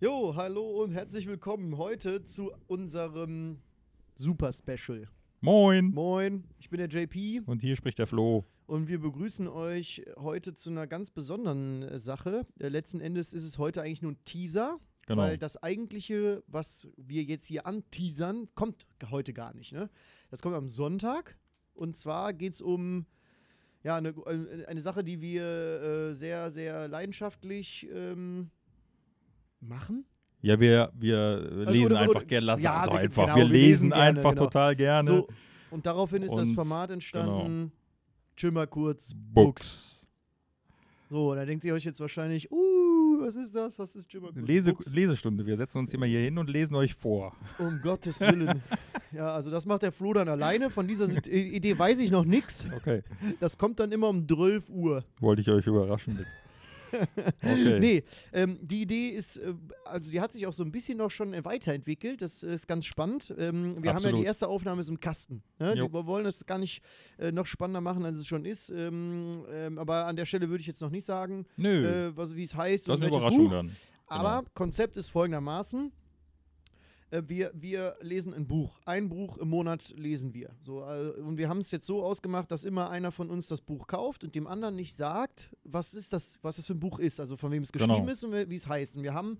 Jo, hallo und herzlich willkommen heute zu unserem Super Special. Moin. Moin, ich bin der JP Und hier spricht der Flo. und wir begrüßen euch heute zu einer ganz besonderen äh, Sache. Äh, letzten Endes ist es heute eigentlich nur ein Teaser, Genau. weil das eigentliche, was wir jetzt hier anteasern, kommt heute gar nicht. Ne? Das kommt am Sonntag und zwar geht es um ja, eine, äh, eine Sache, die wir äh, sehr, sehr leidenschaftlich ähm, machen. Ja, wir, wir lesen oder- einfach gerne. Lass Ja, das wir- einfach. genau, wir lesen lesen gerne, einfach genau. total gerne. So, und daraufhin ist das Und, Format entstanden. Chill mal kurz. Books. So, da denkt ihr euch jetzt wahrscheinlich, uh, was ist das? Was ist mal kurz? Lese, Books? Lesestunde. Wir setzen uns immer hier hin und lesen euch vor. Um Gottes Willen. ja, also das macht der Flo dann alleine. Von dieser Idee weiß ich noch nichts. Okay. Das kommt dann immer um 12 Uhr. Wollte ich euch überraschen mit. Okay. Nee, ähm, die Idee ist, äh, also die hat sich auch so ein bisschen noch schon äh, weiterentwickelt. Das ist ganz spannend. Ähm, wir haben ja Absolut. die erste Aufnahme ist im Kasten. Ne? Wir wollen es gar nicht äh, noch spannender machen, als es schon ist. Ähm, ähm, aber an der Stelle würde ich jetzt noch nicht sagen, Nö. äh, wie es heißt das und ist eine Überraschung Buch. dann. Aber Konzept ist folgendermaßen. Äh, Wir, wir lesen ein Buch. Ein Buch im Monat lesen wir. So, äh, und wir haben es jetzt so ausgemacht, dass immer einer von uns das Buch kauft und dem anderen nicht sagt, was ist das, was es für ein Buch ist, also von wem es Genau. geschrieben ist und wie es heißt. Und wir haben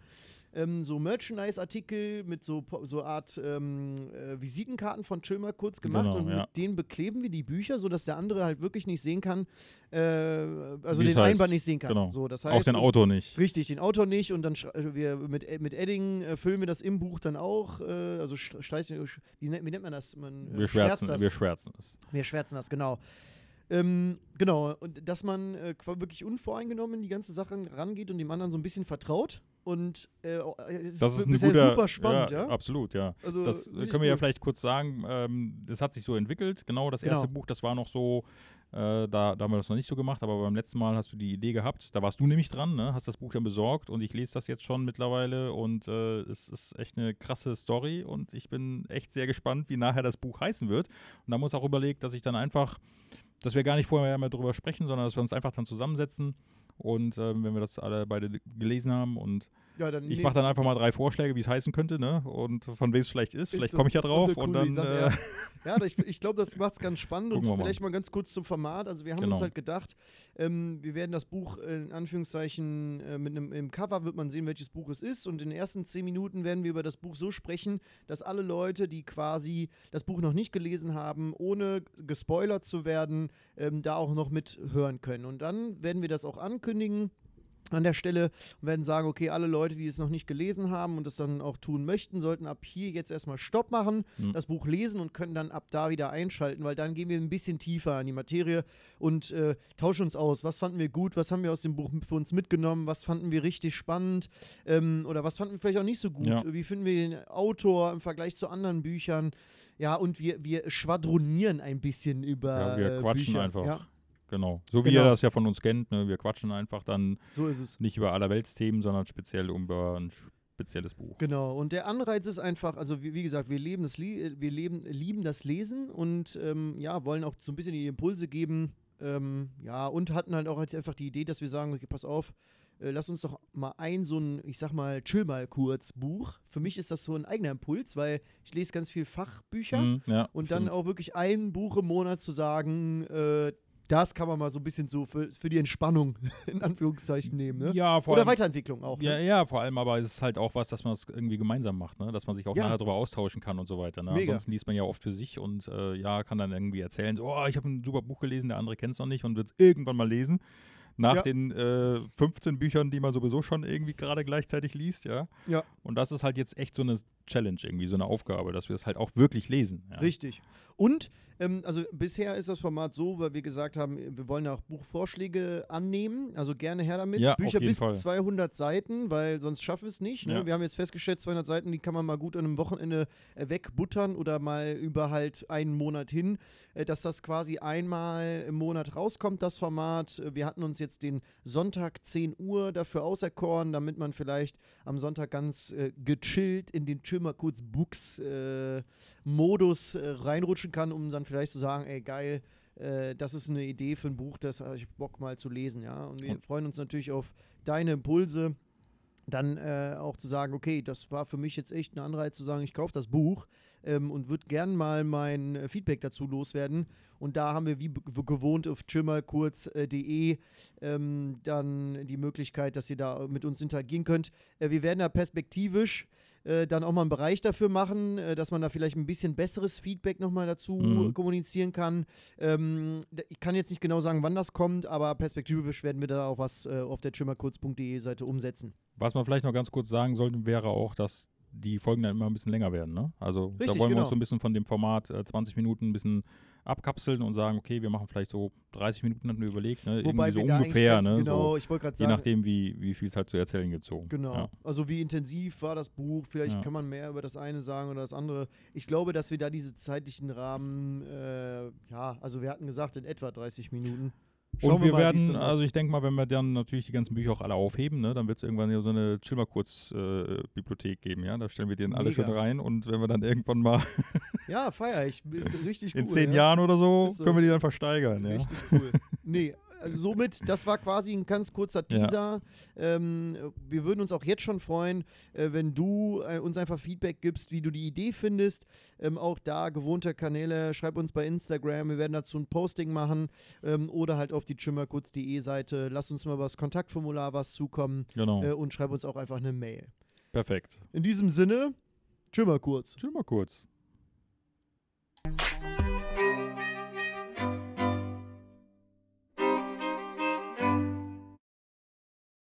ähm, so Merchandise-Artikel mit so, so Art ähm, äh, Visitenkarten von Chill mal kurz gemacht Genau, und ja. mit denen bekleben wir die Bücher, sodass der andere halt wirklich nicht sehen kann, äh, also Wie es den heißt. Einband nicht sehen kann. Genau. So, das Auch heißt, den Autor nicht. Richtig, den Autor nicht und dann also wir mit, mit Edding äh, füllen wir das im Buch dann auch. Äh, also st- streichen, wie, nennt, wie nennt man das? Man, äh, Wir schwärzen, das. wir schwärzen es. wir schwärzen das, genau. Ähm, genau, und dass man äh, wirklich unvoreingenommen in die ganze Sache rangeht und dem anderen so ein bisschen vertraut. Und äh, es ist, Das ist bisher guter, super spannend, ja. Absolut, ja. Also, Das können wir ja vielleicht kurz sagen. Ähm, das hat sich so entwickelt. Genau, das Genau. erste Buch, das war noch so, äh, da, da haben wir das noch nicht so gemacht, aber beim letzten Mal hast du die Idee gehabt. Da warst du nämlich dran, ne? hast das Buch dann besorgt und ich lese das jetzt schon mittlerweile und äh, es ist echt eine krasse Story und ich bin echt sehr gespannt, wie nachher das Buch heißen wird. Und da uns auch überlegt, dass ich dann einfach, dass wir gar nicht vorher mehr drüber sprechen, sondern dass wir uns einfach dann zusammensetzen. Und ähm, wenn wir das alle beide gelesen haben und Ja, ich mache dann einfach mal drei Vorschläge, wie es heißen könnte, ne? Und von wem es vielleicht ist. Vielleicht komme ich ja drauf und dann. Sache, Äh, Ja, ich, ich glaube, das macht es ganz spannend und Gucken mal. vielleicht mal ganz kurz zum Format. Also wir haben uns Genau. halt gedacht, ähm, wir werden das Buch in Anführungszeichen äh, mit einem Cover wird man sehen, welches Buch es ist und in den ersten zehn Minuten werden wir über das Buch so sprechen, dass alle Leute, die quasi das Buch noch nicht gelesen haben, ohne gespoilert zu werden, ähm, da auch noch mithören können. Und dann werden wir das auch ankündigen an der Stelle und werden sagen, okay, alle Leute, die es noch nicht gelesen haben und es dann auch tun möchten, sollten ab hier jetzt erstmal Stopp machen, Hm. das Buch lesen und können dann ab da wieder einschalten, weil dann gehen wir ein bisschen tiefer in die Materie und äh, tauschen uns aus. Was fanden wir gut, was haben wir aus dem Buch für uns mitgenommen, was fanden wir richtig spannend ähm, oder was fanden wir vielleicht auch nicht so gut. Ja. Wie finden wir den Autor im Vergleich zu anderen Büchern? Ja, und wir, wir schwadronieren ein bisschen über Ja, wir äh, quatschen Bücher. einfach. Ja, genau. So wie Genau. ihr das ja von uns kennt, ne? Wir quatschen einfach dann so ist es. nicht über Allerweltsthemen, sondern speziell über ein spezielles Buch. Genau, und der Anreiz ist einfach, also wie, wie gesagt, wir, leben das wir leben, lieben das Lesen und ähm, ja, wollen auch so ein bisschen die Impulse geben. Ähm, ja, und hatten halt auch halt einfach die Idee, dass wir sagen, okay, pass auf, äh, lass uns doch mal ein, so ein, ich sag mal, chill mal kurz Buch. Für mich ist das so ein eigener Impuls, weil ich lese ganz viel Fachbücher Mhm, ja, und dann stimmt. auch wirklich ein Buch im Monat zu sagen, äh, das kann man mal so ein bisschen so für, für die Entspannung in Anführungszeichen nehmen. Ne? Ja, vor Oder allem, Weiterentwicklung auch. Ja, Ne? ja, vor allem aber es ist halt auch was, dass man es irgendwie gemeinsam macht, ne? dass man sich auch Ja. nachher darüber austauschen kann und so weiter. Ne? Mega. Ansonsten liest man ja oft für sich und äh, ja, kann dann irgendwie erzählen, so, oh, ich habe ein super Buch gelesen, der andere kennt es noch nicht und wird es irgendwann mal lesen. Nach Ja. den äh, 15 Büchern, die man sowieso schon irgendwie gerade gleichzeitig liest, ja. Ja. Und das ist halt jetzt echt so eine Challenge irgendwie, so eine Aufgabe, dass wir es halt auch wirklich lesen. Ja. Richtig. Und, ähm, also bisher ist das Format so, weil wir gesagt haben, wir wollen ja auch Buchvorschläge annehmen. Also gerne her damit. Ja, Bücher bis Fall. 200 Seiten, weil sonst schaffen wir es nicht. Ne? Ja. Wir haben jetzt festgestellt, 200 Seiten, die kann man mal gut an einem Wochenende äh, wegbuttern oder mal über halt einen Monat hin, äh, dass das quasi einmal im Monat rauskommt, das Format. Wir hatten uns jetzt den Sonntag 10 Uhr dafür auserkoren, damit man vielleicht am Sonntag ganz äh, gechillt in den Chill mal kurz Books äh, äh, reinrutschen kann, um dann vielleicht zu sagen, ey geil, äh, das ist eine Idee für ein Buch, das habe ich Bock mal zu lesen, ja. Und wir Und- freuen uns natürlich auf deine Impulse. dann äh, auch zu sagen, okay, das war für mich jetzt echt ein Anreiz zu sagen, ich kaufe das Buch ähm, und würde gern mal mein äh, Feedback dazu loswerden. Und da haben wir wie gewohnt auf chimmerkurz.de ähm, dann die Möglichkeit, dass ihr da mit uns interagieren könnt. Äh, wir werden da perspektivisch äh, dann auch mal einen Bereich dafür machen, äh, dass man da vielleicht ein bisschen besseres Feedback nochmal dazu Mhm. kommunizieren kann. Ähm, ich kann jetzt nicht genau sagen, wann das kommt, aber perspektivisch werden wir da auch was äh, auf der chimmerkurz.de Seite umsetzen. Was man vielleicht noch ganz kurz sagen sollte, wäre auch, dass die Folgen dann immer ein bisschen länger werden. Ne? Also da Richtig, wollen wir genau. uns so ein bisschen von dem Format äh, 20 Minuten ein bisschen abkapseln und sagen, okay, wir machen vielleicht so 30 Minuten, hatten wir überlegt, ne? Wobei irgendwie so wir ungefähr, ne? Genau, so, ich wollte gerade je sagen. nachdem, wie, wie viel es halt zu erzählen gibt. So. Genau. Ja. Also wie intensiv war das Buch? Vielleicht Ja. kann man mehr über das eine sagen oder das andere. Ich glaube, dass wir da diese zeitlichen Rahmen, äh, ja, also wir hatten gesagt in etwa 30 Minuten. Und wir, mal, wie's werden, also ich denke mal, wenn wir dann natürlich die ganzen Bücher auch alle aufheben, ne, dann wird es irgendwann ja so eine Chill mal kurz äh, Bibliothek geben, ja. Da stellen wir die dann alle Mega. schön rein und wenn wir dann irgendwann mal Ja, feier ich. Ist richtig in cool. zehn ja. Jahren oder so, so. können wir die dann versteigern, ja. Richtig cool. nee, also somit, das war quasi ein ganz kurzer Ja. Teaser. Ähm, wir würden uns auch jetzt schon freuen, äh, wenn du äh, uns einfach Feedback gibst, wie du die Idee findest. Ähm, auch da gewohnte Kanäle, schreib uns bei Instagram, wir werden dazu ein Posting machen ähm, oder halt auf die chimmerkurz.de Seite. Lass uns mal über das Kontaktformular was zukommen Genau. äh, und schreib uns auch einfach eine Mail. Perfekt. In diesem Sinne, Chimmerkurz. Chill mal kurz.